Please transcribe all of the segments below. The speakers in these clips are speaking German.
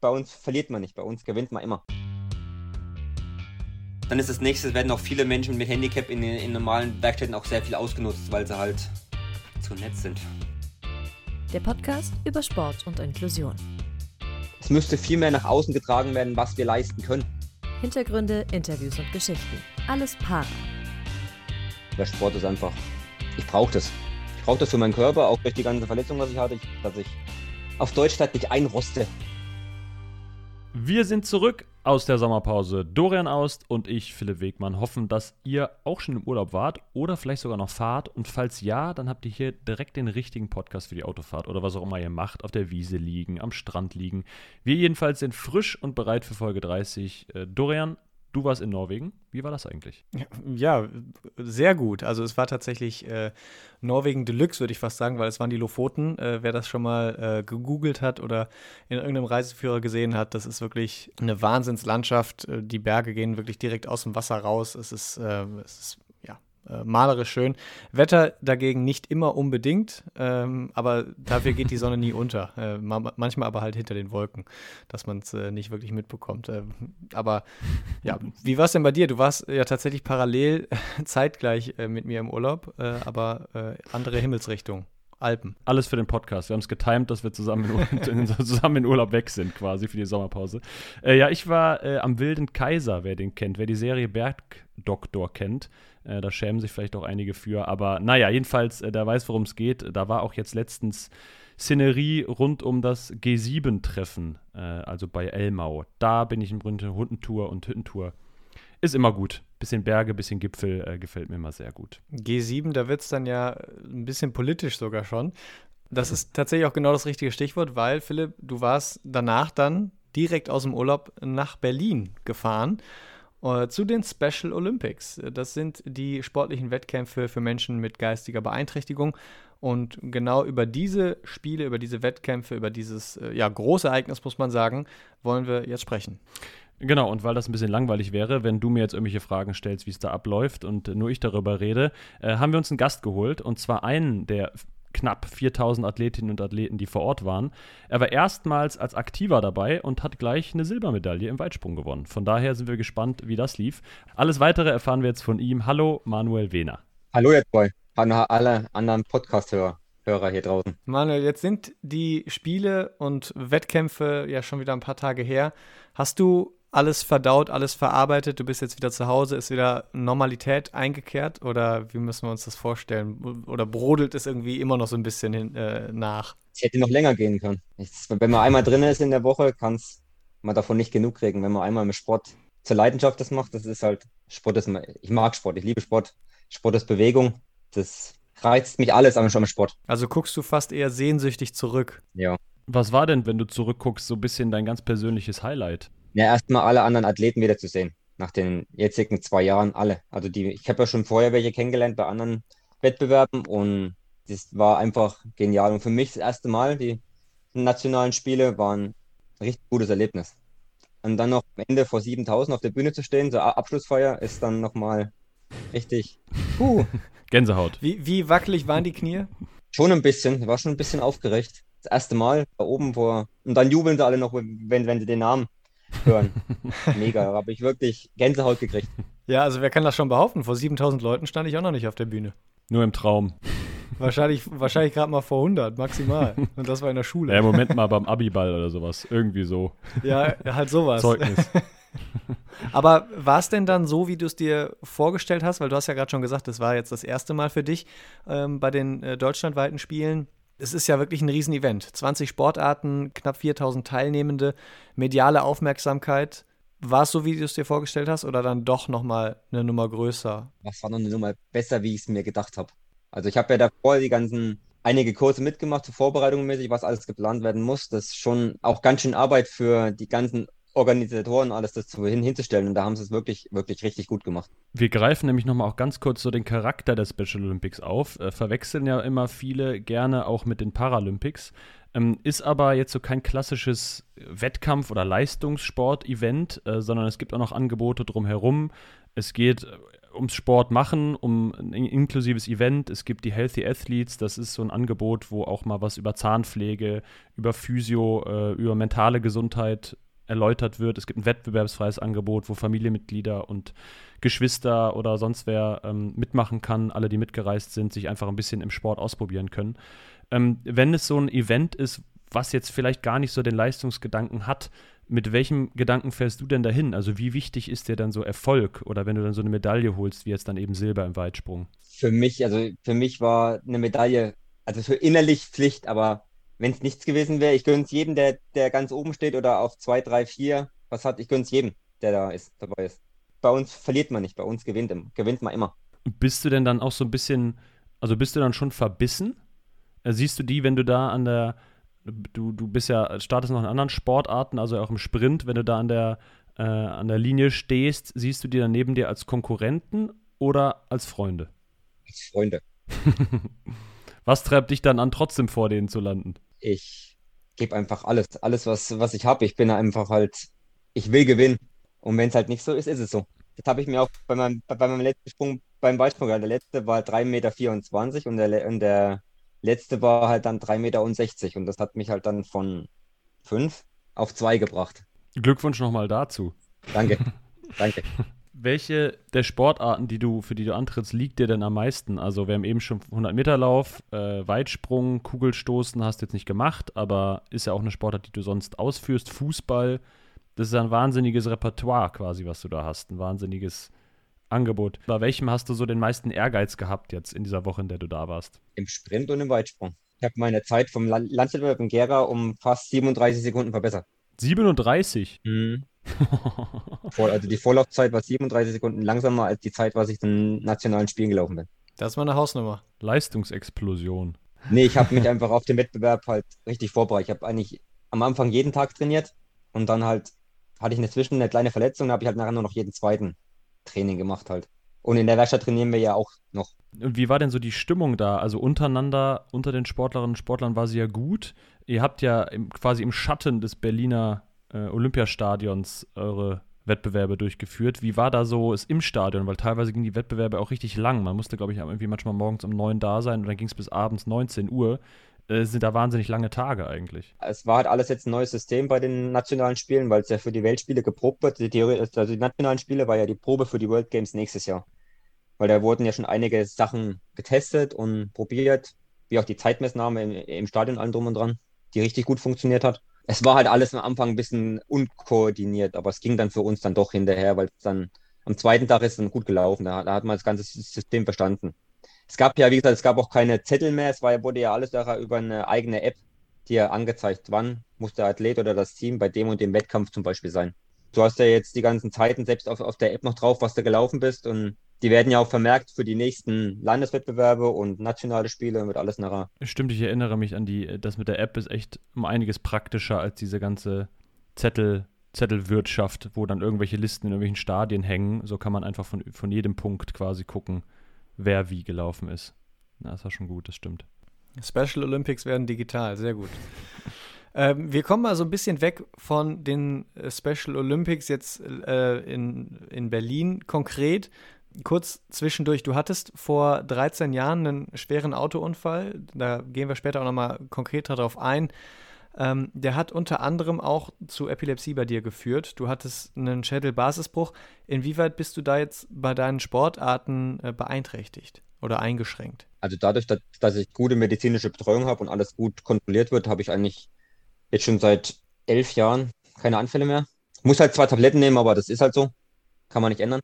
bei uns verliert man nicht, bei uns gewinnt man immer. Dann ist das nächste, werden auch viele Menschen mit Handicap in, in normalen Werkstätten auch sehr viel ausgenutzt, weil sie halt zu nett sind. Der Podcast über Sport und Inklusion. Es müsste viel mehr nach außen getragen werden, was wir leisten können. Hintergründe, Interviews und Geschichten. Alles para. Der Sport ist einfach, ich brauche das. Ich brauche das für meinen Körper, auch durch die ganze Verletzung, was ich hatte, dass ich auf Deutsch nicht einroste. Wir sind zurück aus der Sommerpause. Dorian Aust und ich, Philipp Wegmann, hoffen, dass ihr auch schon im Urlaub wart oder vielleicht sogar noch fahrt. Und falls ja, dann habt ihr hier direkt den richtigen Podcast für die Autofahrt oder was auch immer ihr macht. Auf der Wiese liegen, am Strand liegen. Wir jedenfalls sind frisch und bereit für Folge 30. Äh, Dorian, Du warst in Norwegen. Wie war das eigentlich? Ja, sehr gut. Also es war tatsächlich äh, Norwegen Deluxe, würde ich fast sagen, weil es waren die Lofoten. Äh, wer das schon mal äh, gegoogelt hat oder in irgendeinem Reiseführer gesehen hat, das ist wirklich eine Wahnsinnslandschaft. Äh, die Berge gehen wirklich direkt aus dem Wasser raus. Es ist, äh, es ist äh, malerisch schön. Wetter dagegen nicht immer unbedingt, ähm, aber dafür geht die Sonne nie unter. Äh, ma manchmal aber halt hinter den Wolken, dass man es äh, nicht wirklich mitbekommt. Äh, aber ja, wie war es denn bei dir? Du warst ja tatsächlich parallel zeitgleich äh, mit mir im Urlaub, äh, aber andere Himmelsrichtung. Alpen. Alles für den Podcast. Wir haben es getimt, dass wir zusammen in, zusammen in Urlaub weg sind, quasi für die Sommerpause. Ja, ich war am Wilden Kaiser, wer den kennt, wer die Serie Bergdoktor kennt. Äh, da schämen sich vielleicht auch einige für. Aber naja, jedenfalls, äh, der weiß, worum es geht. Da war auch jetzt letztens Szenerie rund um das G7-Treffen, äh, also bei Elmau. Da bin ich im Grunde Hundentour und Hüttentour. Ist immer gut. Bisschen Berge, bisschen Gipfel, äh, gefällt mir immer sehr gut. G7, da wird es dann ja ein bisschen politisch sogar schon. Das ist tatsächlich auch genau das richtige Stichwort, weil, Philipp, du warst danach dann direkt aus dem Urlaub nach Berlin gefahren äh, zu den Special Olympics. Das sind die sportlichen Wettkämpfe für Menschen mit geistiger Beeinträchtigung. Und genau über diese Spiele, über diese Wettkämpfe, über dieses äh, ja, große muss man sagen, wollen wir jetzt sprechen. Genau, und weil das ein bisschen langweilig wäre, wenn du mir jetzt irgendwelche Fragen stellst, wie es da abläuft und nur ich darüber rede, äh, haben wir uns einen Gast geholt und zwar einen der knapp 4000 Athletinnen und Athleten, die vor Ort waren. Er war erstmals als Aktiver dabei und hat gleich eine Silbermedaille im Weitsprung gewonnen. Von daher sind wir gespannt, wie das lief. Alles weitere erfahren wir jetzt von ihm. Hallo, Manuel Wehner. Hallo, jetzt Boy. Hallo alle anderen Podcast-Hörer. Hörer hier draußen. Manuel, jetzt sind die Spiele und Wettkämpfe ja schon wieder ein paar Tage her. Hast du alles verdaut, alles verarbeitet, du bist jetzt wieder zu Hause, ist wieder Normalität eingekehrt oder wie müssen wir uns das vorstellen? Oder brodelt es irgendwie immer noch so ein bisschen hin, äh, nach? Es hätte noch länger gehen können. wenn man einmal drin ist in der Woche, kann man davon nicht genug kriegen. Wenn man einmal mit Sport zur Leidenschaft das macht, das ist halt, Sport ist, ich mag Sport, ich liebe Sport. Sport ist Bewegung, das reizt mich alles am Sport. Also guckst du fast eher sehnsüchtig zurück. Ja. Was war denn, wenn du zurückguckst, so ein bisschen dein ganz persönliches Highlight? Ja, erstmal alle anderen Athleten wiederzusehen. Nach den jetzigen zwei Jahren alle. Also die, ich habe ja schon vorher welche kennengelernt bei anderen Wettbewerben und das war einfach genial. Und für mich das erste Mal, die nationalen Spiele waren ein richtig gutes Erlebnis. Und dann noch am Ende vor 7000 auf der Bühne zu stehen, so Abschlussfeier, ist dann nochmal richtig. Puh. Gänsehaut. Wie, wie wackelig waren die Knie? Schon ein bisschen, war schon ein bisschen aufgeregt. Das erste Mal da oben vor. Und dann jubeln sie alle noch, wenn, wenn sie den Namen hören. Mega, da habe ich wirklich Gänsehaut gekriegt. Ja, also wer kann das schon behaupten? Vor 7000 Leuten stand ich auch noch nicht auf der Bühne. Nur im Traum. Wahrscheinlich, wahrscheinlich gerade mal vor 100, maximal. Und das war in der Schule. Ja, Moment mal beim Abiball oder sowas. Irgendwie so. Ja, halt sowas. Zeugnis. Aber war es denn dann so, wie du es dir vorgestellt hast? Weil du hast ja gerade schon gesagt, das war jetzt das erste Mal für dich ähm, bei den äh, deutschlandweiten Spielen es ist ja wirklich ein Riesenevent. 20 Sportarten, knapp 4000 Teilnehmende, mediale Aufmerksamkeit. War es so, wie du es dir vorgestellt hast, oder dann doch nochmal eine Nummer größer? Das war noch eine Nummer besser, wie ich es mir gedacht habe. Also ich habe ja davor die ganzen einige Kurse mitgemacht zur Vorbereitung mäßig, was alles geplant werden muss. Das ist schon auch ganz schön Arbeit für die ganzen Organisatoren alles das hin, hinzustellen. Und da haben sie es wirklich, wirklich richtig gut gemacht. Wir greifen nämlich nochmal auch ganz kurz so den Charakter der Special Olympics auf. Äh, verwechseln ja immer viele gerne auch mit den Paralympics. Ähm, ist aber jetzt so kein klassisches Wettkampf- oder Leistungssport-Event, äh, sondern es gibt auch noch Angebote drumherum. Es geht ums Sport machen, um ein inklusives Event. Es gibt die Healthy Athletes, das ist so ein Angebot, wo auch mal was über Zahnpflege, über Physio, äh, über mentale Gesundheit erläutert wird. Es gibt ein wettbewerbsfreies Angebot, wo Familienmitglieder und Geschwister oder sonst wer ähm, mitmachen kann, alle, die mitgereist sind, sich einfach ein bisschen im Sport ausprobieren können. Ähm, wenn es so ein Event ist, was jetzt vielleicht gar nicht so den Leistungsgedanken hat, mit welchem Gedanken fährst du denn dahin? Also wie wichtig ist dir dann so Erfolg oder wenn du dann so eine Medaille holst, wie jetzt dann eben Silber im Weitsprung? Für mich, also für mich war eine Medaille, also für innerlich Pflicht, aber wenn es nichts gewesen wäre, ich gönne es jedem, der, der ganz oben steht oder auf 2, 3, 4, was hat, ich gönne es jedem, der da ist, dabei ist. Bei uns verliert man nicht, bei uns gewinnt, gewinnt man immer. Bist du denn dann auch so ein bisschen, also bist du dann schon verbissen? Äh, siehst du die, wenn du da an der, du, du bist ja, startest noch in anderen Sportarten, also auch im Sprint, wenn du da an der, äh, an der Linie stehst, siehst du die dann neben dir als Konkurrenten oder als Freunde? Als Freunde. Was treibt dich dann an, trotzdem vor denen zu landen? Ich gebe einfach alles, alles, was, was ich habe. Ich bin einfach halt, ich will gewinnen. Und wenn es halt nicht so ist, ist es so. Das habe ich mir auch bei meinem, bei meinem letzten Sprung beim Weitsprung, der letzte war 3,24 Meter und der, und der letzte war halt dann 3,60 Meter und das hat mich halt dann von 5 auf 2 gebracht. Glückwunsch nochmal dazu. Danke, danke. Welche der Sportarten, die du, für die du antrittst, liegt dir denn am meisten? Also wir haben eben schon 100 Meter Lauf, äh, Weitsprung, Kugelstoßen hast du jetzt nicht gemacht, aber ist ja auch eine Sportart, die du sonst ausführst. Fußball, das ist ein wahnsinniges Repertoire quasi, was du da hast, ein wahnsinniges Angebot. Bei welchem hast du so den meisten Ehrgeiz gehabt jetzt in dieser Woche, in der du da warst? Im Sprint und im Weitsprung. Ich habe meine Zeit vom Landwettbewerb in Gera um fast 37 Sekunden verbessert. 37? Mhm. Also die Vorlaufzeit war 37 Sekunden langsamer als die Zeit, was ich in nationalen Spielen gelaufen bin. Das war eine Hausnummer. Leistungsexplosion. Nee, ich habe mich einfach auf den Wettbewerb halt richtig vorbereitet. Ich habe eigentlich am Anfang jeden Tag trainiert und dann halt hatte ich eine Zwischen eine kleine Verletzung, da habe ich halt nachher nur noch jeden zweiten Training gemacht halt. Und in der Werkstatt trainieren wir ja auch noch. Und wie war denn so die Stimmung da? Also untereinander, unter den Sportlerinnen und Sportlern war sie ja gut. Ihr habt ja im, quasi im Schatten des Berliner äh, Olympiastadions eure Wettbewerbe durchgeführt. Wie war da so es im Stadion? Weil teilweise gingen die Wettbewerbe auch richtig lang. Man musste, glaube ich, irgendwie manchmal morgens um neun da sein und dann ging es bis abends 19 Uhr. Äh, sind da wahnsinnig lange Tage eigentlich. Es war halt alles jetzt ein neues System bei den nationalen Spielen, weil es ja für die Weltspiele geprobt wird. Die, Theorie, also die nationalen Spiele war ja die Probe für die World Games nächstes Jahr. Weil da wurden ja schon einige Sachen getestet und probiert, wie auch die Zeitmessnahme im, im Stadion allem drum und dran, die richtig gut funktioniert hat. Es war halt alles am Anfang ein bisschen unkoordiniert, aber es ging dann für uns dann doch hinterher, weil es dann am zweiten Tag ist dann gut gelaufen. Da, da hat man das ganze System verstanden. Es gab ja, wie gesagt, es gab auch keine Zettel mehr. Es war, wurde ja alles über eine eigene App dir angezeigt, wann muss der Athlet oder das Team bei dem und dem Wettkampf zum Beispiel sein. Du hast ja jetzt die ganzen Zeiten selbst auf, auf der App noch drauf, was du gelaufen bist und die werden ja auch vermerkt für die nächsten Landeswettbewerbe und nationale Spiele und wird alles nachher. Stimmt, ich erinnere mich an die, das mit der App ist echt um einiges praktischer als diese ganze Zettel, Zettelwirtschaft, wo dann irgendwelche Listen in irgendwelchen Stadien hängen. So kann man einfach von, von jedem Punkt quasi gucken, wer wie gelaufen ist. Na, das war schon gut, das stimmt. Special Olympics werden digital, sehr gut. ähm, wir kommen mal so ein bisschen weg von den äh, Special Olympics jetzt äh, in, in Berlin konkret. Kurz zwischendurch, du hattest vor 13 Jahren einen schweren Autounfall, da gehen wir später auch nochmal konkreter darauf ein. Ähm, der hat unter anderem auch zu Epilepsie bei dir geführt. Du hattest einen Schädelbasisbruch. Inwieweit bist du da jetzt bei deinen Sportarten äh, beeinträchtigt oder eingeschränkt? Also dadurch, dass, dass ich gute medizinische Betreuung habe und alles gut kontrolliert wird, habe ich eigentlich jetzt schon seit elf Jahren keine Anfälle mehr. Muss halt zwei Tabletten nehmen, aber das ist halt so. Kann man nicht ändern.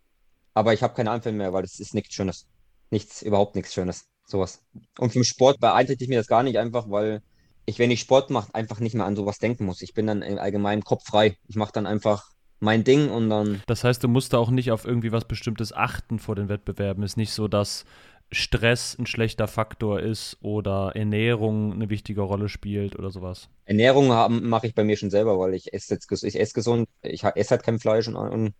Aber ich habe keine Anfälle mehr, weil das ist nichts Schönes. Nichts, überhaupt nichts Schönes. Sowas. Und vom Sport beeinträchtigt mir das gar nicht einfach, weil ich, wenn ich Sport mache, einfach nicht mehr an sowas denken muss. Ich bin dann im allgemeinen Kopf frei. Ich mache dann einfach mein Ding und dann. Das heißt, du musst da auch nicht auf irgendwie was Bestimmtes achten vor den Wettbewerben. Ist nicht so, dass Stress ein schlechter Faktor ist oder Ernährung eine wichtige Rolle spielt oder sowas. Ernährung mache ich bei mir schon selber, weil ich esse jetzt ich esse gesund, ich esse halt kein Fleisch und, und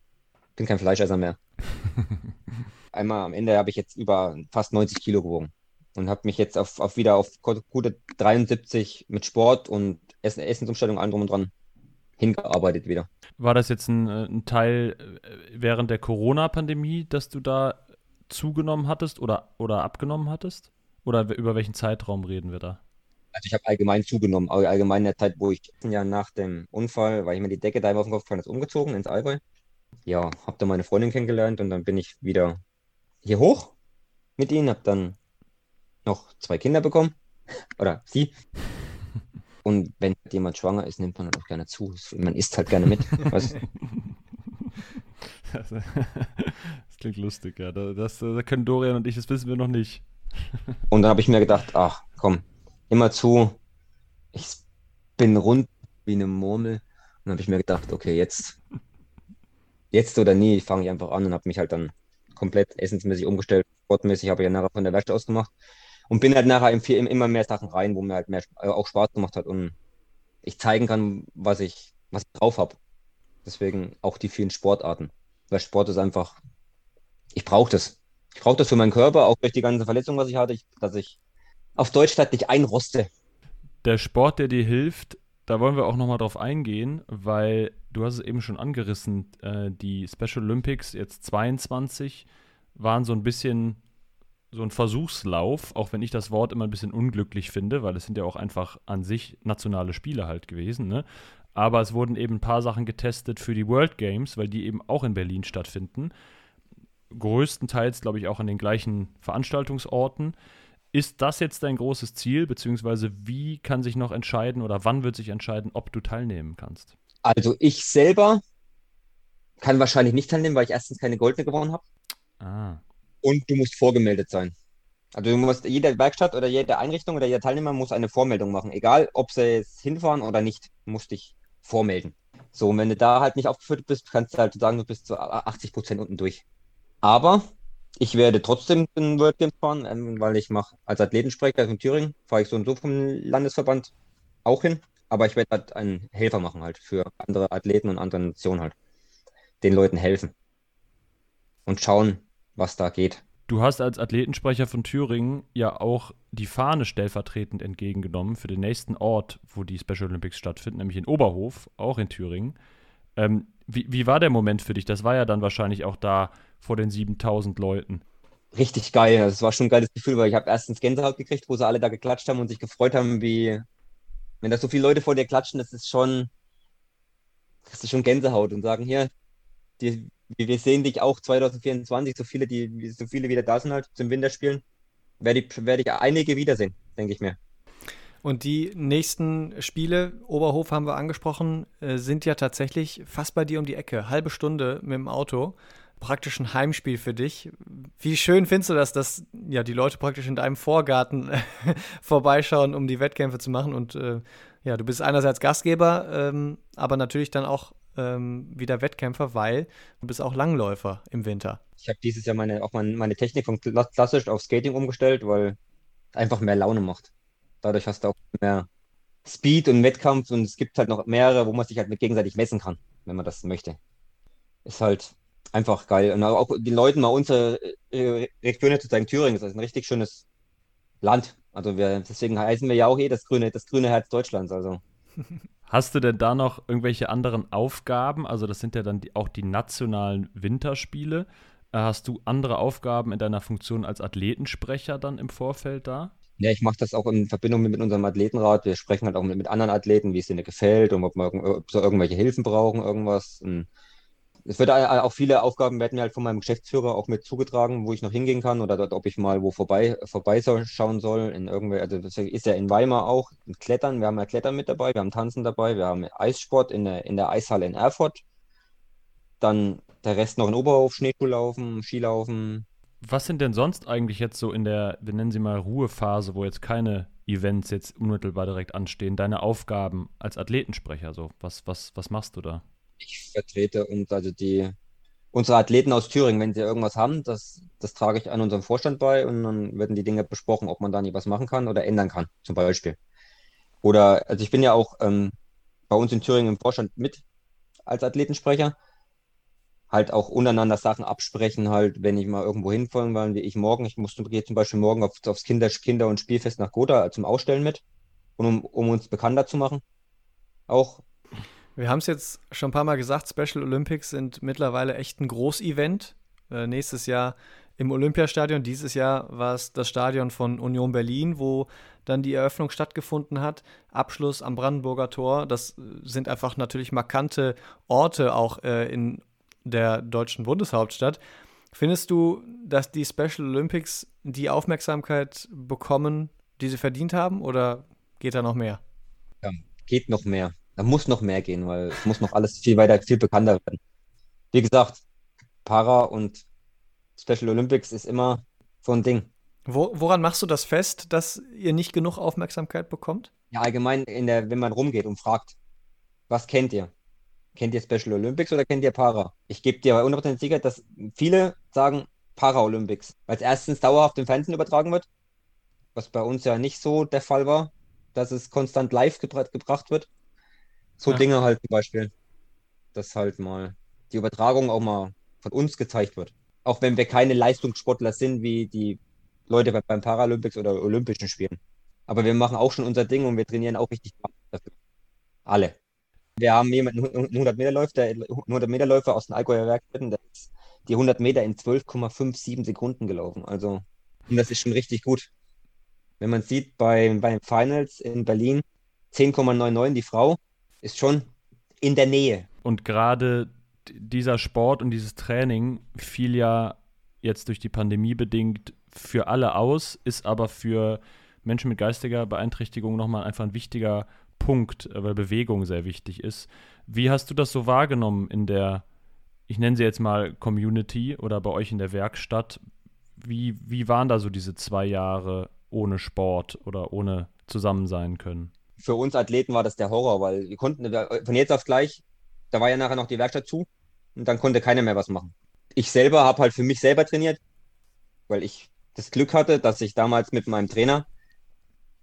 bin kein Fleischesser mehr. Einmal am Ende habe ich jetzt über fast 90 Kilo gewogen und habe mich jetzt auf, auf wieder auf gute 73 mit Sport und Essen, Essensumstellung allem drum und dran hingearbeitet wieder. War das jetzt ein, äh, ein Teil äh, während der Corona-Pandemie, dass du da zugenommen hattest oder, oder abgenommen hattest? Oder über welchen Zeitraum reden wir da? Also ich habe allgemein zugenommen, allgemein in der Zeit, wo ich ein Jahr nach dem Unfall, weil ich mir die Decke da auf den Kopf gefallen ist, umgezogen ins Allgäu. Ja, habe da meine Freundin kennengelernt und dann bin ich wieder hier hoch mit ihnen, habe dann noch zwei Kinder bekommen. Oder sie. Und wenn jemand schwanger ist, nimmt man halt auch gerne zu. Man isst halt gerne mit. das klingt lustig, ja. Das, das, können Dorian und ich, das wissen wir noch nicht. Und dann habe ich mir gedacht, ach komm, immer zu. Ich bin rund wie eine Murmel. Und dann habe ich mir gedacht, okay, jetzt, jetzt oder nie, fange ich einfach an und habe mich halt dann komplett essensmäßig umgestellt. Sportmäßig habe ich ja nachher von der Wäsche aus gemacht. Und bin halt nachher in immer mehr Sachen rein, wo mir halt mehr, äh, auch Spaß gemacht hat und ich zeigen kann, was ich, was ich drauf habe. Deswegen auch die vielen Sportarten. Weil Sport ist einfach, ich brauche das. Ich brauche das für meinen Körper, auch durch die ganze Verletzung, was ich hatte, ich, dass ich auf Deutsch statt nicht einroste. Der Sport, der dir hilft, da wollen wir auch nochmal drauf eingehen, weil du hast es eben schon angerissen, äh, die Special Olympics, jetzt 22, waren so ein bisschen so ein Versuchslauf, auch wenn ich das Wort immer ein bisschen unglücklich finde, weil es sind ja auch einfach an sich nationale Spiele halt gewesen, ne? Aber es wurden eben ein paar Sachen getestet für die World Games, weil die eben auch in Berlin stattfinden. Größtenteils, glaube ich, auch an den gleichen Veranstaltungsorten. Ist das jetzt dein großes Ziel, beziehungsweise wie kann sich noch entscheiden oder wann wird sich entscheiden, ob du teilnehmen kannst? Also ich selber kann wahrscheinlich nicht teilnehmen, weil ich erstens keine Goldene gewonnen habe. Ah. Und du musst vorgemeldet sein. Also du musst, jede Werkstatt oder jede Einrichtung oder jeder Teilnehmer muss eine Vormeldung machen. Egal, ob sie jetzt hinfahren oder nicht, musst dich vormelden. So, und wenn du da halt nicht aufgeführt bist, kannst du halt sagen, du bist zu 80 Prozent unten durch. Aber ich werde trotzdem den World Games fahren, ähm, weil ich mache als Athletensprecher in Thüringen, fahre ich so und so vom Landesverband auch hin. Aber ich werde halt einen Helfer machen halt für andere Athleten und andere Nationen halt. Den Leuten helfen. Und schauen, was da geht. Du hast als Athletensprecher von Thüringen ja auch die Fahne stellvertretend entgegengenommen für den nächsten Ort, wo die Special Olympics stattfinden, nämlich in Oberhof, auch in Thüringen. Ähm, wie, wie war der Moment für dich? Das war ja dann wahrscheinlich auch da vor den 7000 Leuten. Richtig geil. Das war schon ein geiles Gefühl, weil ich habe erstens Gänsehaut gekriegt, wo sie alle da geklatscht haben und sich gefreut haben, wie wenn da so viele Leute vor dir klatschen, das ist schon, das ist schon Gänsehaut und sagen hier, die, wir sehen dich auch 2024, so viele, die, so viele wieder da sind halt zum Winterspielen, werde ich, werde ich einige wiedersehen, denke ich mir. Und die nächsten Spiele, Oberhof haben wir angesprochen, äh, sind ja tatsächlich fast bei dir um die Ecke. Halbe Stunde mit dem Auto praktisch ein Heimspiel für dich. Wie schön findest du das, dass ja die Leute praktisch in deinem Vorgarten vorbeischauen, um die Wettkämpfe zu machen? Und äh, ja, du bist einerseits Gastgeber, ähm, aber natürlich dann auch ähm, wieder Wettkämpfer, weil du bist auch Langläufer im Winter. Ich habe dieses Jahr meine, auch meine, meine Technik von klassisch auf Skating umgestellt, weil es einfach mehr Laune macht. Dadurch hast du auch mehr Speed und Wettkampf und es gibt halt noch mehrere, wo man sich halt mit gegenseitig messen kann, wenn man das möchte. Ist halt einfach geil. Und auch den Leuten mal unsere äh, Region zu zeigen, Thüringen ist ein richtig schönes Land. Also wir, deswegen heißen wir ja auch eh das grüne, das grüne Herz Deutschlands. Also. Hast du denn da noch irgendwelche anderen Aufgaben? Also das sind ja dann die, auch die nationalen Winterspiele. Äh, hast du andere Aufgaben in deiner Funktion als Athletensprecher dann im Vorfeld da? Ja, ich mache das auch in Verbindung mit, mit, unserem Athletenrat. Wir sprechen halt auch mit, mit anderen Athleten, wie es ihnen gefällt und ob, wir, ob sie irgendwelche Hilfen brauchen, irgendwas. Und es wird auch viele Aufgaben werden mir halt von meinem Geschäftsführer auch mit zugetragen, wo ich noch hingehen kann oder dort, ob ich mal wo vorbei vorbeischauen soll. In irgendwelche, also das ist ja in Weimar auch Klettern. Wir haben ja Klettern mit dabei, wir haben Tanzen dabei, wir haben Eissport in der, in der Eishalle in Erfurt. Dann der Rest noch in Oberhof, Schneeschuhlaufen, Skilaufen. Was sind denn sonst eigentlich jetzt so in der, wir nennen sie mal Ruhephase, wo jetzt keine Events jetzt unmittelbar direkt anstehen, deine Aufgaben als Athletensprecher? So, was, was, was machst du da? Ich vertrete uns, also die, unsere Athleten aus Thüringen, wenn sie irgendwas haben, das, das trage ich an unserem Vorstand bei und dann werden die Dinge besprochen, ob man da nicht was machen kann oder ändern kann, zum Beispiel. Oder, also ich bin ja auch ähm, bei uns in Thüringen im Vorstand mit als Athletensprecher. Halt auch untereinander Sachen absprechen, halt, wenn ich mal irgendwo hinfahren will, wie ich morgen. Ich musste gehe zum Beispiel morgen auf, aufs Kinder-, Kinder und Spielfest nach Gotha zum Ausstellen mit, um, um uns bekannter zu machen. Auch wir haben es jetzt schon ein paar Mal gesagt, Special Olympics sind mittlerweile echt ein Großevent. Äh, nächstes Jahr im Olympiastadion. Dieses Jahr war es das Stadion von Union Berlin, wo dann die Eröffnung stattgefunden hat. Abschluss am Brandenburger Tor. Das sind einfach natürlich markante Orte auch äh, in der deutschen Bundeshauptstadt. Findest du, dass die Special Olympics die Aufmerksamkeit bekommen, die sie verdient haben, oder geht da noch mehr? Ja, geht noch mehr. Da muss noch mehr gehen, weil es muss noch alles viel weiter, viel bekannter werden. Wie gesagt, Para und Special Olympics ist immer so ein Ding. Wo, woran machst du das fest, dass ihr nicht genug Aufmerksamkeit bekommt? Ja, allgemein, in der, wenn man rumgeht und fragt, was kennt ihr? Kennt ihr Special Olympics oder kennt ihr Para? Ich gebe dir 100% sicher, dass viele sagen Paralympics, weil es erstens dauerhaft im Fernsehen übertragen wird, was bei uns ja nicht so der Fall war, dass es konstant live gebra gebracht wird. So ja. Dinge halt zum Beispiel, dass halt mal die Übertragung auch mal von uns gezeigt wird. Auch wenn wir keine Leistungssportler sind wie die Leute beim Paralympics oder Olympischen Spielen. Aber wir machen auch schon unser Ding und wir trainieren auch richtig dafür. Alle. Wir haben jemanden, 100 Meter Läufer, 100 Meter Läufer aus den Allgäuer Werkstätten, der ist die 100 Meter in 12,57 Sekunden gelaufen. Also, und das ist schon richtig gut. Wenn man sieht, bei, bei Finals in Berlin 10,99 die Frau, ist schon in der Nähe. Und gerade dieser Sport und dieses Training fiel ja jetzt durch die Pandemie bedingt für alle aus, ist aber für Menschen mit geistiger Beeinträchtigung nochmal einfach ein wichtiger Punkt, weil Bewegung sehr wichtig ist. Wie hast du das so wahrgenommen in der, ich nenne sie jetzt mal Community oder bei euch in der Werkstatt? Wie, wie waren da so diese zwei Jahre ohne Sport oder ohne zusammen sein können? Für uns Athleten war das der Horror, weil wir konnten von jetzt auf gleich, da war ja nachher noch die Werkstatt zu und dann konnte keiner mehr was machen. Ich selber habe halt für mich selber trainiert, weil ich das Glück hatte, dass ich damals mit meinem Trainer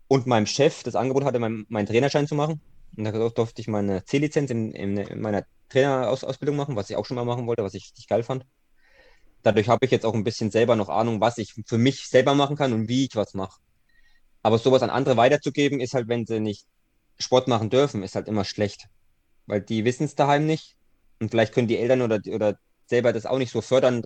und meinem Chef das Angebot hatte, meinen, meinen Trainerschein zu machen. Und da durfte ich meine C-Lizenz in, in, in, meiner Trainerausbildung machen, was ich auch schon mal machen wollte, was ich richtig geil fand. Dadurch habe ich jetzt auch ein bisschen selber noch Ahnung, was ich für mich selber machen kann und wie ich was mache. Aber sowas an andere weiterzugeben, ist halt, wenn sie nicht Sport machen dürfen, ist halt immer schlecht. Weil die wissen es daheim nicht. Und vielleicht können die Eltern oder, oder selber das auch nicht so fördern,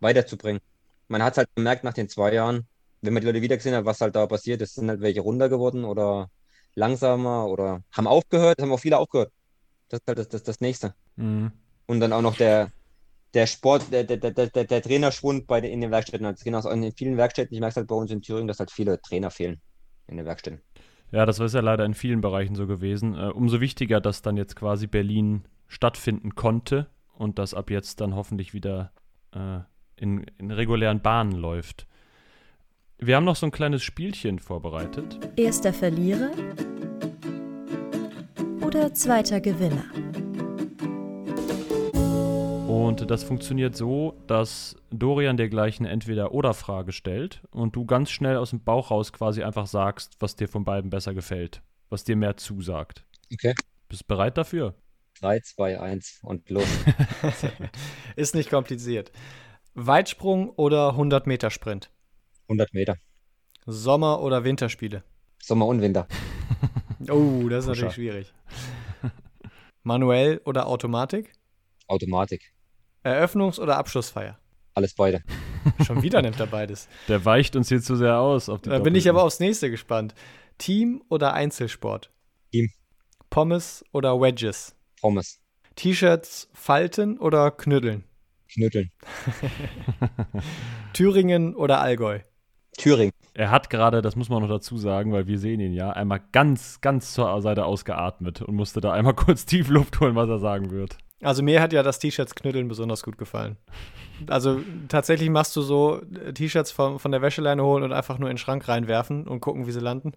weiterzubringen. Man hat es halt gemerkt nach den zwei Jahren, wenn man die Leute wieder gesehen hat, was halt da passiert ist, sind halt welche runter geworden oder langsamer oder haben aufgehört, haben auch viele aufgehört. Das ist halt das, das, das Nächste. Mhm. Und dann auch noch der, der Sport, der, der, der, der, der Trainerschwund bei den, in den Werkstätten. Also genau, in vielen Werkstätten, ich merke es halt bei uns in Thüringen, dass halt viele Trainer fehlen in den Werkstätten. Ja, das ist ja leider in vielen Bereichen so gewesen. Äh, umso wichtiger, dass dann jetzt quasi Berlin stattfinden konnte und das ab jetzt dann hoffentlich wieder äh, in, in regulären Bahnen läuft. Wir haben noch so ein kleines Spielchen vorbereitet. Erster Verlierer oder zweiter Gewinner? Und das funktioniert so, dass Dorian dir gleich eine Entweder-Oder-Frage stellt und du ganz schnell aus dem Bauch raus quasi einfach sagst, was dir von beiden besser gefällt, was dir mehr zusagt. Okay. Bist du bereit dafür? 3, 2, 1 und los. Ist nicht kompliziert. Weitsprung oder 100 Meter Sprint? 100 Meter. Sommer- oder Winterspiele? Sommer und Winter. oh, das ist natürlich schwierig. Manuell oder Automatik? Automatik. Eröffnungs- oder Abschlussfeier? Alles beide. Schon wieder nimmt er beides. Der weicht uns hier zu sehr aus. da bin ich aber aufs nächste gespannt. Team oder Einzelsport? Team. Pommes oder Wedges? Pommes. T-Shirts falten oder knütteln? Knütteln. Thüringen oder Allgäu? Thüringen. Er hat gerade, das muss man noch dazu sagen, weil wir sehen ihn ja, einmal ganz, ganz zur Seite ausgeatmet und musste da einmal kurz tief Luft holen, was er sagen wird. Also mir hat ja das T-Shirts knütteln besonders gut gefallen. Also tatsächlich machst du so äh, T-Shirts von, von der Wäscheleine holen und einfach nur in den Schrank reinwerfen und gucken, wie sie landen?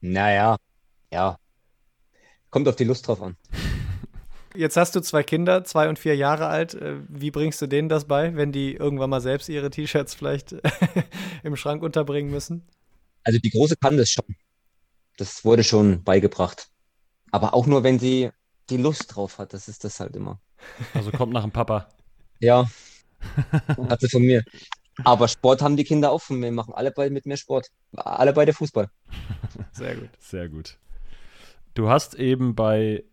Naja, ja. Kommt auf die Lust drauf an. Jetzt hast du zwei Kinder, zwei und vier Jahre alt. Äh, wie bringst du denen das bei, wenn die irgendwann mal selbst ihre T-Shirts vielleicht im Schrank unterbringen müssen? Also die Große kann das schon. Das wurde schon beigebracht. Aber auch nur, wenn sie die Lust drauf hat. Das ist das halt immer. Also kommt nach dem Papa. Ja. Sie von mir. Aber Sport haben die Kinder auch von mir. Machen alle beide mit mir Sport. Alle beide Fußball. Sehr gut. Sehr gut. Du hast eben bei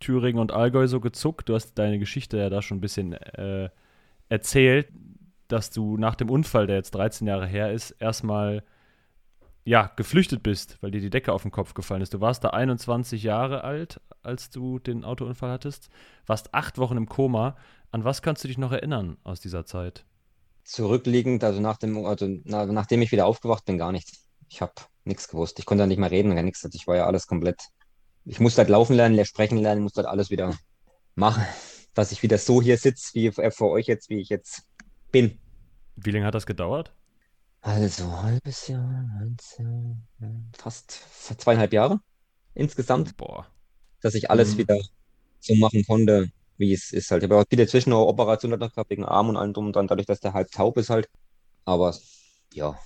Thüringen und Allgäu so gezuckt. Du hast deine Geschichte ja da schon ein bisschen äh, erzählt. dass du nach dem Unfall, der jetzt 13 Jahre her ist, erstmal ja, geflüchtet bist, weil dir die Decke auf den Kopf gefallen ist. Du warst da 21 Jahre alt, als du den Autounfall hattest, warst acht Wochen im Koma. An was kannst du dich noch erinnern aus dieser Zeit? Zurückliegend, also nach dem, also na, nachdem ich wieder aufgewacht bin, gar nichts. Ich habe nichts gewusst. Ich konnte ja nicht mehr reden, gar nichts. Ich war ja alles komplett. Ich musste halt laufen lernen, sprechen lernen, musste halt alles wieder machen, dass ich wieder so hier sitze, wie vor euch jetzt, wie ich jetzt bin. Wie lange hat das gedauert? Also halbes Jahr, fast zweieinhalb Jahre insgesamt, Boah. dass ich alles Mhm. wieder so machen konnte, wie es ist halt. Ich habe auch viele Zwischenoperationen noch gehabt wegen Arm und allem drum und dran, dadurch, dass der halb taub ist halt. Aber ja,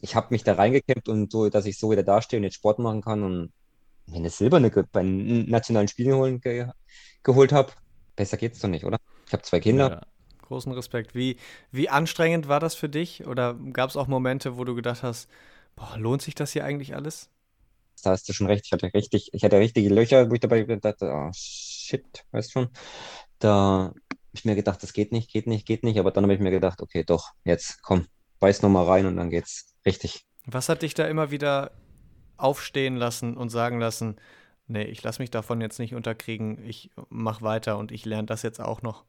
ich habe mich da reingekämpft und so, dass ich so wieder dastehe und jetzt Sport machen kann und mir eine Silberne bei nationalen Spielen holen, ge geholt habe. Besser geht's doch nicht, oder? Ich habe zwei Kinder. Ja. Großen Respekt. Wie, wie anstrengend war das für dich? Oder gab es auch Momente, wo du gedacht hast, boah, lohnt sich das hier eigentlich alles? Da hast du schon recht. Ich hatte richtig, ich hatte richtige Löcher, wo ich dabei gedacht habe, oh, shit, weißt schon. Da habe ich mir gedacht, das geht nicht, geht nicht, geht nicht. Aber dann habe ich mir gedacht, okay, doch, jetzt komm, beiß nochmal rein und dann geht's richtig. Was hat dich da immer wieder aufstehen lassen und sagen lassen, nee, ich lasse mich davon jetzt nicht unterkriegen, ich mach weiter und ich lerne das jetzt auch noch?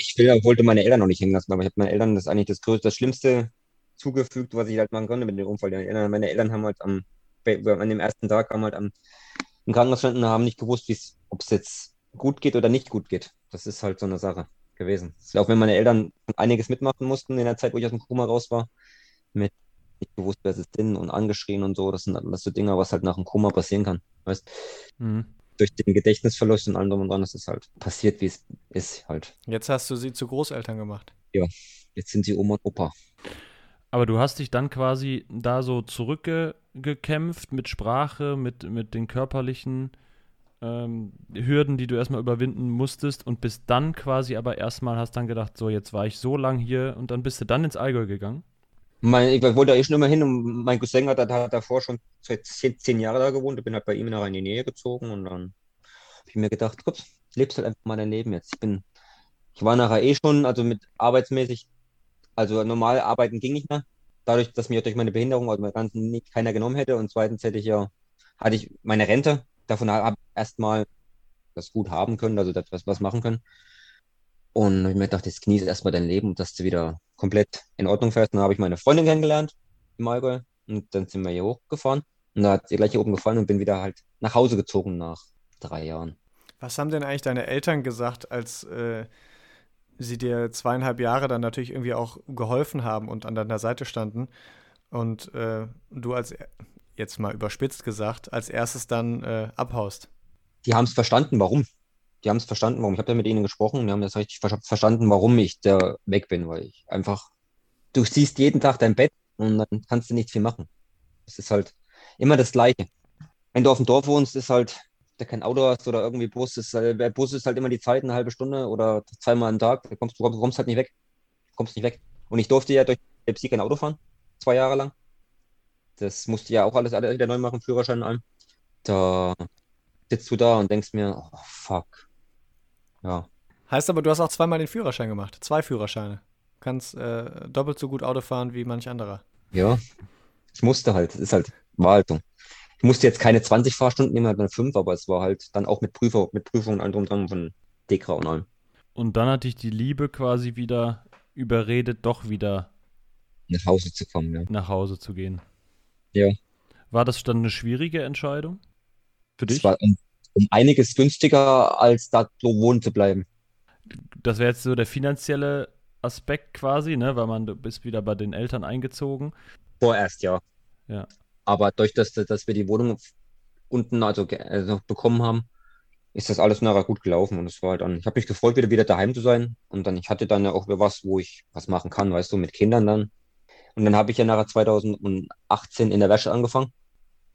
Ich will, wollte meine Eltern noch nicht hängen lassen, aber ich habe meinen Eltern das eigentlich das größte, das Schlimmste zugefügt, was ich halt machen konnte mit dem Unfall. Meine Eltern haben halt am, an dem ersten Tag haben halt am, im Krankenhaus und haben nicht gewusst, ob es jetzt gut geht oder nicht gut geht. Das ist halt so eine Sache gewesen. Auch wenn meine Eltern einiges mitmachen mussten in der Zeit, wo ich aus dem Koma raus war, mit nicht gewusst, wer sie sind und angeschrien und so. Das sind alles so Dinge, was halt nach dem Koma passieren kann. Weißt, Mhm. Durch den Gedächtnisverlust und allem drum und dran ist es halt passiert, wie es ist halt. Jetzt hast du sie zu Großeltern gemacht. Jetzt sind sie Oma und Opa. Aber du hast dich dann quasi da so zurückgekämpft mit Sprache, mit, mit den körperlichen ähm, Hürden, die du erstmal überwinden musstest und bist dann quasi aber erstmal hast dann gedacht, so jetzt war ich so lang hier und dann bist du dann ins Allgäu gegangen. Mein, ich wollte da eh schon immer hin und mein Cousin hat, hat davor schon seit zehn, zehn Jahren da gewohnt. Ich bin halt bei ihm nachher in die Nähe gezogen und dann habe ich mir gedacht, gut, lebst halt einfach mal dein Leben jetzt. Ich bin, ich war nachher eh schon, also mit arbeitsmäßig, also normal arbeiten ging nicht mehr. Dadurch, dass mir durch meine Behinderung oder mein ganzen nicht keiner genommen hätte und zweitens hätte ich ja, hatte ich meine Rente, davon habe ich erstmal das gut haben können, also das was machen können. Und ich mir gedacht, jetzt genieße erstmal dein Leben, dass du wieder komplett in Ordnung fährst. Und dann habe ich meine Freundin kennengelernt im Allgäu und dann sind wir hier hochgefahren. Und da hat sie gleich hier oben gefallen und bin wieder halt nach Hause gezogen nach drei Jahren. Was haben denn eigentlich deine Eltern gesagt, als äh, sie dir zweieinhalb Jahre dann natürlich irgendwie auch geholfen haben und an deiner Seite standen und äh, du als, jetzt mal überspitzt gesagt, als erstes dann äh, abhaust? Die haben es verstanden, warum. Die haben es verstanden, warum. Ich habe da mit ihnen gesprochen die haben das richtig ver verstanden, warum ich da weg bin, weil ich einfach, du siehst jeden Tag dein Bett und dann kannst du nicht viel machen. Es ist halt immer das Gleiche. Wenn du auf dem Dorf wohnst, ist halt, da kein Auto hast oder irgendwie Bus, ist, halt- der Bus ist halt immer die Zeit, eine halbe Stunde oder zweimal am Tag. Da kommst, du kommst halt nicht weg. Du kommst nicht weg. Und ich durfte ja durch Epilepsie kein Auto fahren, zwei Jahre lang. Das musste ja auch alles, alles wieder neu machen, Führerschein und allem. Da sitzt du da und denkst mir, oh fuck. Ja. Heißt aber, du hast auch zweimal den Führerschein gemacht. Zwei Führerscheine. Kannst äh, doppelt so gut Auto fahren wie manch anderer. Ja, ich musste halt, es ist halt, war halt so. Ich musste jetzt keine 20 Fahrstunden nehmen, halt nur 5, aber es war halt dann auch mit Prüfer, mit Prüfungen und allem drum und dran von Dekra und allem. Und dann hat dich die Liebe quasi wieder überredet, doch wieder Nach Hause zu kommen, ja. nach Hause zu gehen. Ja. War das dann eine schwierige Entscheidung für Es dich? war um, einiges günstiger, als da so wohnen zu bleiben. Das wäre jetzt so der finanzielle Aspekt quasi, ne? Weil man du bist wieder bei den Eltern eingezogen. Vorerst, ja. Ja. Aber durch das, dass wir die Wohnung unten also, also bekommen haben, ist das alles nachher gut gelaufen und es war halt dann, ich habe mich gefreut, wieder wieder daheim zu sein und dann, ich hatte dann ja auch wieder was, wo ich was machen kann, weißt du, mit Kindern dann. Und dann habe ich ja nachher 2018 in der Wäsche angefangen,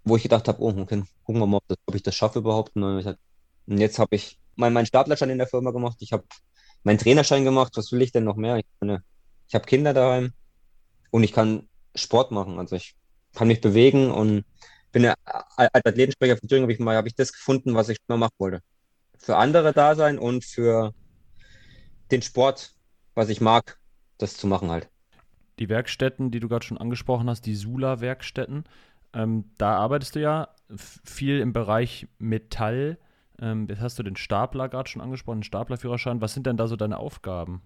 wo ich gedacht habe, oh, okay, gucken wir mal, ob, das, ob ich das schaffe überhaupt. Und, jetzt habe ich meinen mein Staplerschein in der Firma gemacht, ich habe meinen Trainerschein gemacht, was will ich denn noch mehr? Ich, ich habe Kinder daheim und ich kann Sport machen, also ich kann mich bewegen und bin ja als Athletensprecher von Thüringen, habe ich mal, habe ich das gefunden, was ich immer machen wollte. Für andere da sein und für den Sport, was ich mag. das zu machen halt. Die Werkstätten, die du gerade schon angesprochen hast, die Sula-Werkstätten, ähm, da arbeitest du ja viel im Bereich Metall. Ähm, jetzt hast du den Stapler gerade schon angesprochen, den Staplerführerschein. Was sind denn da so deine Aufgaben?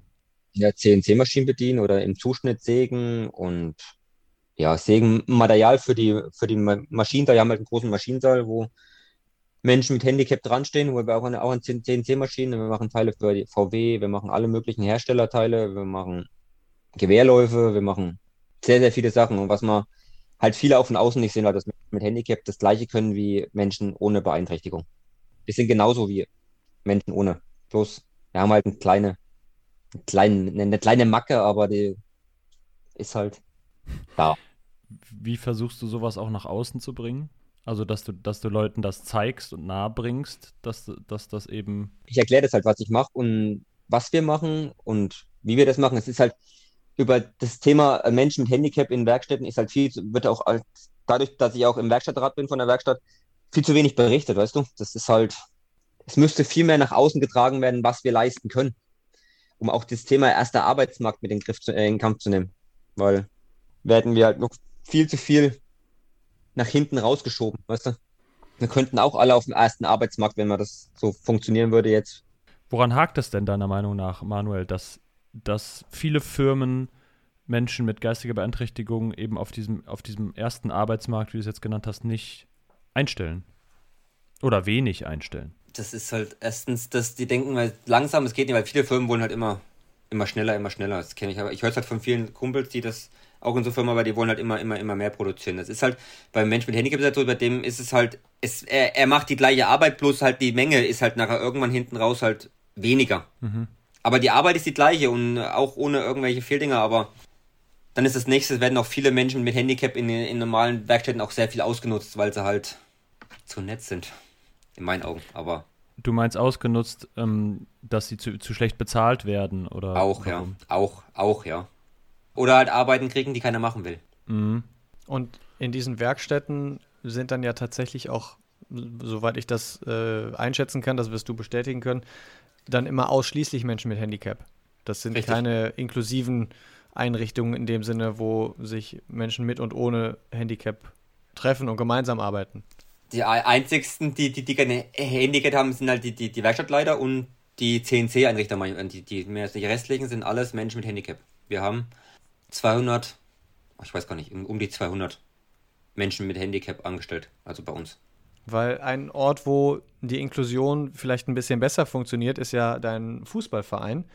Ja, CNC-Maschinen bedienen oder im Zuschnitt sägen und ja, sägen Material für die, für die Maschinen. Da haben wir halt einen großen Maschinensaal, wo Menschen mit Handicap dranstehen, wo wir auch eine, auch eine CNC-Maschine, wir machen Teile für die VW, wir machen alle möglichen Herstellerteile, wir machen Gewehrläufe, wir machen sehr, sehr viele Sachen. Und was man halt viele auch von außen nicht sehen, weil das mit Handicap das gleiche können wie Menschen ohne Beeinträchtigung. Wir sind genauso wie Menschen ohne. Bloß, wir haben halt eine kleine, eine kleine, eine kleine Macke, aber die ist halt da. Wie versuchst du sowas auch nach außen zu bringen? Also, dass du, dass du Leuten das zeigst und nahe bringst, dass, dass das eben. Ich erkläre das halt, was ich mache und was wir machen und wie wir das machen. Es ist halt über das Thema Menschen mit Handicap in Werkstätten ist halt viel, wird auch als, dadurch, dass ich auch im Werkstattrat bin von der Werkstatt, viel zu wenig berichtet, weißt du? Das ist halt, es müsste viel mehr nach außen getragen werden, was wir leisten können, um auch das Thema erster Arbeitsmarkt mit in den, Griff zu, äh, in den Kampf zu nehmen. Weil werden wir halt noch viel zu viel nach hinten rausgeschoben, weißt du? Wir könnten auch alle auf dem ersten Arbeitsmarkt, wenn man das so funktionieren würde jetzt. Woran hakt es denn deiner Meinung nach, Manuel, dass, dass viele Firmen Menschen mit geistiger Beeinträchtigung eben auf diesem, auf diesem ersten Arbeitsmarkt, wie du es jetzt genannt hast, nicht einstellen? Oder wenig einstellen? Das ist halt erstens, dass die denken, weil langsam, es geht nicht, weil viele Firmen wollen halt immer, immer schneller, immer schneller. Das kenne ich aber. Ich höre es halt von vielen Kumpels, die das auch in so Firma, weil die wollen halt immer, immer, immer mehr produzieren. Das ist halt beim Mensch mit Handicap so, bei dem ist es halt, es, er, er macht die gleiche Arbeit, bloß halt die Menge ist halt nachher irgendwann hinten raus halt weniger. Mhm. Aber die Arbeit ist die gleiche und auch ohne irgendwelche Fehldinger, aber dann ist das nächste, werden auch viele Menschen mit Handicap in, in normalen Werkstätten auch sehr viel ausgenutzt, weil sie halt zu nett sind. In meinen Augen, aber. Du meinst ausgenutzt, ähm, dass sie zu, zu schlecht bezahlt werden, oder? Auch, warum? ja. Auch, auch, ja. Oder halt Arbeiten kriegen, die keiner machen will. Mhm. Und in diesen Werkstätten sind dann ja tatsächlich auch, soweit ich das äh, einschätzen kann, das wirst du bestätigen können, dann immer ausschließlich Menschen mit Handicap. Das sind Richtig. keine inklusiven Einrichtungen in dem Sinne, wo sich Menschen mit und ohne Handicap treffen und gemeinsam arbeiten. Die einzigsten, die, die, die keine Handicap haben, sind halt die, die, die Werkstattleiter und die CNC-Einrichter. Die, die, die restlichen sind alles Menschen mit Handicap. Wir haben 200, ich weiß gar nicht, um die 200 Menschen mit Handicap angestellt, also bei uns. Weil ein Ort, wo die Inklusion vielleicht ein bisschen besser funktioniert, ist ja dein Fußballverein,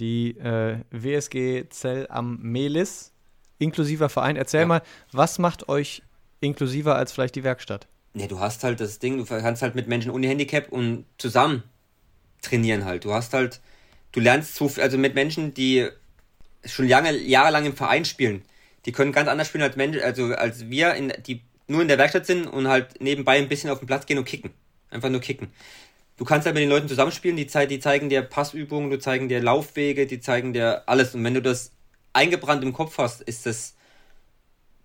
die äh, WSG Zell am Melis, inklusiver Verein. Erzähl ja. mal, was macht euch inklusiver als vielleicht die Werkstatt? Ne, du hast halt das Ding, du kannst halt mit Menschen ohne Handicap und zusammen trainieren halt. Du hast halt, du lernst so viel, also mit Menschen, die schon lange, jahrelang im Verein spielen. Die können ganz anders spielen als Menschen, also als wir, in, die nur in der Werkstatt sind und halt nebenbei ein bisschen auf den Platz gehen und kicken. Einfach nur kicken. Du kannst halt mit den Leuten zusammenspielen, die, die zeigen dir Passübungen, die zeigen dir Laufwege, die zeigen dir alles. Und wenn du das eingebrannt im Kopf hast, ist das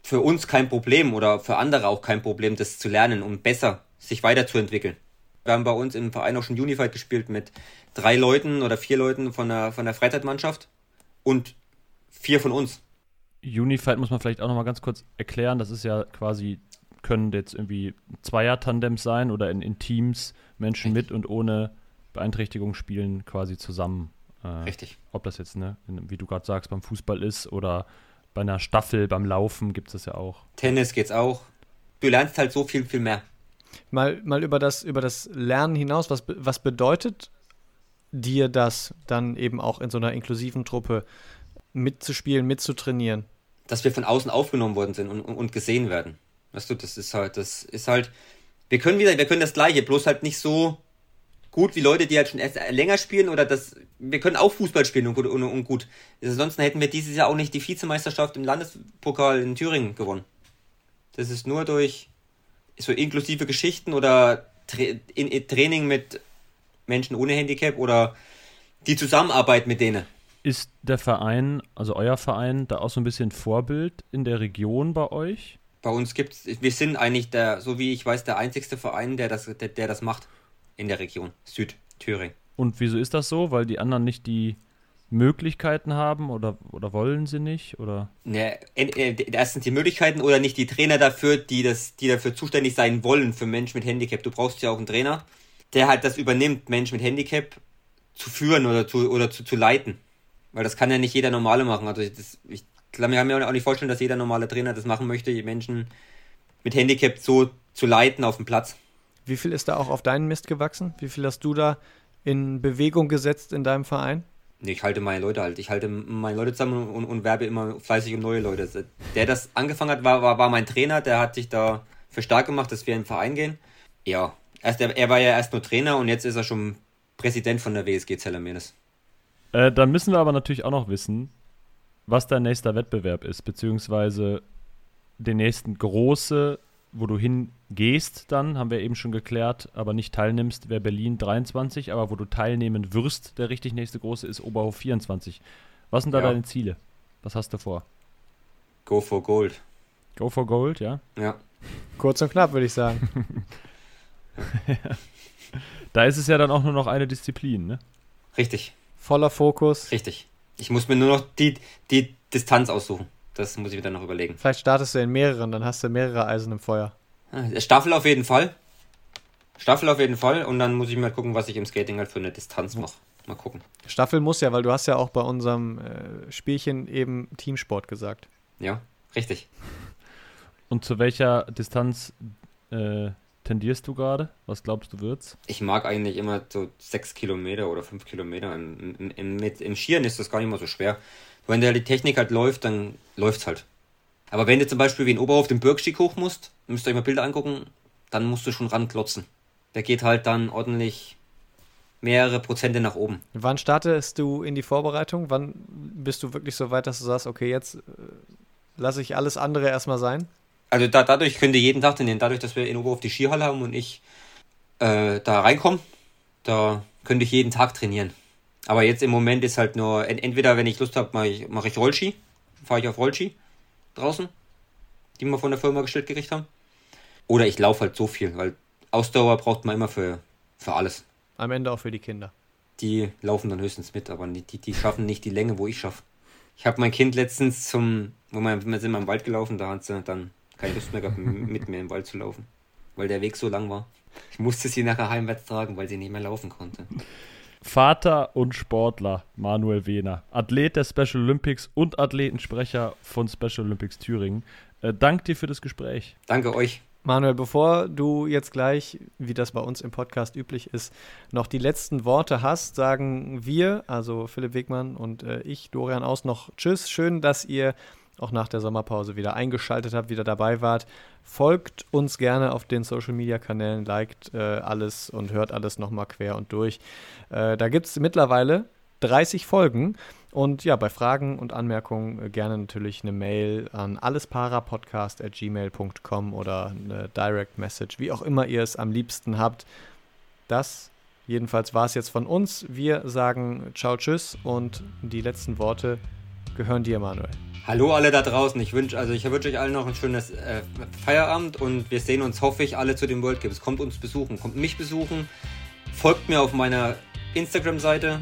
für uns kein Problem oder für andere auch kein Problem, das zu lernen, um besser sich weiterzuentwickeln. Wir haben bei uns im Verein auch schon Unified gespielt mit drei Leuten oder vier Leuten von der, von der Freizeitmannschaft und vier von uns. Unified muss man vielleicht auch nochmal ganz kurz erklären. Das ist ja quasi, können jetzt irgendwie Zweier-Tandems sein oder in, in Teams Menschen mit und ohne Beeinträchtigung spielen quasi zusammen. Äh, Richtig. Ob das jetzt, ne, wie du gerade sagst, beim Fußball ist oder bei einer Staffel, beim Laufen gibt es das ja auch. Tennis geht's auch. Du lernst halt so viel, viel mehr. Mal, mal über, das, über das Lernen hinaus, was, was bedeutet dir das dann eben auch in so einer inklusiven Truppe mitzuspielen, mitzutrainieren. Dass wir von außen aufgenommen worden sind und, und gesehen werden. Weißt du, das ist halt, das ist halt, wir können wieder, wir können das Gleiche, bloß halt nicht so gut wie Leute, die halt schon erst länger spielen oder das, wir können auch Fußball spielen und gut. Und, und gut. Ansonsten hätten wir dieses Jahr auch nicht die Vizemeisterschaft im Landespokal in Thüringen gewonnen. Das ist nur durch so inklusive Geschichten oder Tra in, in Training mit Menschen ohne Handicap oder die Zusammenarbeit mit denen. Ist der Verein, also euer Verein, da auch so ein bisschen Vorbild in der Region bei euch? Bei uns gibt es, wir sind eigentlich der, so wie ich weiß, der einzigste Verein, der das, der, der das macht in der Region Südthüringen. Und wieso ist das so? Weil die anderen nicht die, Möglichkeiten haben oder, oder wollen sie nicht? Oder? Ne, erstens die Möglichkeiten oder nicht die Trainer dafür, die, das, die dafür zuständig sein wollen für Menschen mit Handicap. Du brauchst ja auch einen Trainer, der halt das übernimmt, Menschen mit Handicap zu führen oder zu, oder zu, zu leiten. Weil das kann ja nicht jeder Normale machen. Also das, ich kann mir auch nicht vorstellen, dass jeder normale Trainer das machen möchte, die Menschen mit Handicap so zu leiten auf dem Platz. Wie viel ist da auch auf deinen Mist gewachsen? Wie viel hast du da in Bewegung gesetzt in deinem Verein? Ich halte meine Leute halt. Ich halte meine Leute zusammen und, und werbe immer fleißig um neue Leute. Der das angefangen hat, war, war, war mein Trainer. Der hat sich da für stark gemacht, dass wir in den Verein gehen. Ja, erst, er, er war ja erst nur Trainer und jetzt ist er schon Präsident von der WSG Zellermenes. Äh, dann müssen wir aber natürlich auch noch wissen, was dein nächster Wettbewerb ist, beziehungsweise den nächsten große wo du hingehst, dann, haben wir eben schon geklärt, aber nicht teilnimmst, wäre Berlin 23, aber wo du teilnehmen wirst, der richtig nächste große ist Oberhof 24. Was sind da ja. deine Ziele? Was hast du vor? Go for Gold. Go for Gold, ja? Ja. Kurz und knapp, würde ich sagen. Da ist es ja dann auch nur noch eine Disziplin, ne? Richtig. Voller Fokus. Richtig. Ich muss mir nur noch die, die Distanz aussuchen. Das muss ich mir dann noch überlegen. Vielleicht startest du in mehreren, dann hast du mehrere Eisen im Feuer. Staffel auf jeden Fall. Staffel auf jeden Fall und dann muss ich mal gucken, was ich im Skating halt für eine Distanz mache. Mal gucken. Staffel muss ja, weil du hast ja auch bei unserem äh, Spielchen eben Teamsport gesagt. Ja, richtig. Und zu welcher Distanz äh, tendierst du gerade? Was glaubst du wird's? Ich mag eigentlich immer so sechs Kilometer oder fünf Kilometer. Im, im, im, im Skieren ist das gar nicht mal so schwer. Wenn da die Technik halt läuft, dann läuft's halt. Aber wenn du zum Beispiel wie in Oberhof den Bürgstieg hoch musst, müsst ihr euch mal Bilder angucken, dann musst du schon ranklotzen. Der geht halt dann ordentlich mehrere Prozente nach oben. Wann startest du in die Vorbereitung? Wann bist du wirklich so weit, dass du sagst, okay, jetzt äh, lasse ich alles andere erstmal sein? Also da, dadurch könnt ihr jeden Tag trainieren. Dadurch, dass wir in Oberhof die Skihalle haben und ich äh, da reinkomme, da könnte ich jeden Tag trainieren. Aber jetzt im Moment ist halt nur, entweder wenn ich Lust habe, mache ich, mach ich Rollski, fahre ich auf Rollski draußen, die wir von der Firma gestellt gekriegt haben. Oder ich laufe halt so viel, weil Ausdauer braucht man immer für, für alles. Am Ende auch für die Kinder. Die laufen dann höchstens mit, aber die, die schaffen nicht die Länge, wo ich schaffe. Ich habe mein Kind letztens zum, wo wir, wir sind mal im Wald gelaufen, da hat sie dann keine Lust mehr gehabt, mit mir im Wald zu laufen, weil der Weg so lang war. Ich musste sie nachher heimwärts tragen, weil sie nicht mehr laufen konnte. Vater und Sportler Manuel Wehner, Athlet der Special Olympics und Athletensprecher von Special Olympics Thüringen. Äh, dank dir für das Gespräch. Danke euch. Manuel, bevor du jetzt gleich, wie das bei uns im Podcast üblich ist, noch die letzten Worte hast, sagen wir, also Philipp Wegmann und äh, ich, Dorian Aus, noch Tschüss. Schön, dass ihr auch nach der Sommerpause wieder eingeschaltet habt, wieder dabei wart. Folgt uns gerne auf den Social Media Kanälen, liked äh, alles und hört alles nochmal quer und durch. Äh, da gibt es mittlerweile 30 Folgen. Und ja, bei Fragen und Anmerkungen äh, gerne natürlich eine Mail an allesparapodcast.gmail.com oder eine Direct Message, wie auch immer ihr es am liebsten habt. Das jedenfalls war es jetzt von uns. Wir sagen Ciao, Tschüss und die letzten Worte gehören dir, Manuel. Hallo alle da draußen. Ich wünsche also ich euch allen noch ein schönes äh, Feierabend und wir sehen uns, hoffe ich, alle zu den World Games. Kommt uns besuchen, kommt mich besuchen, folgt mir auf meiner Instagram-Seite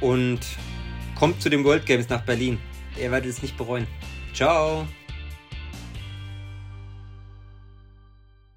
und kommt zu den World Games nach Berlin. Ihr werdet es nicht bereuen. Ciao.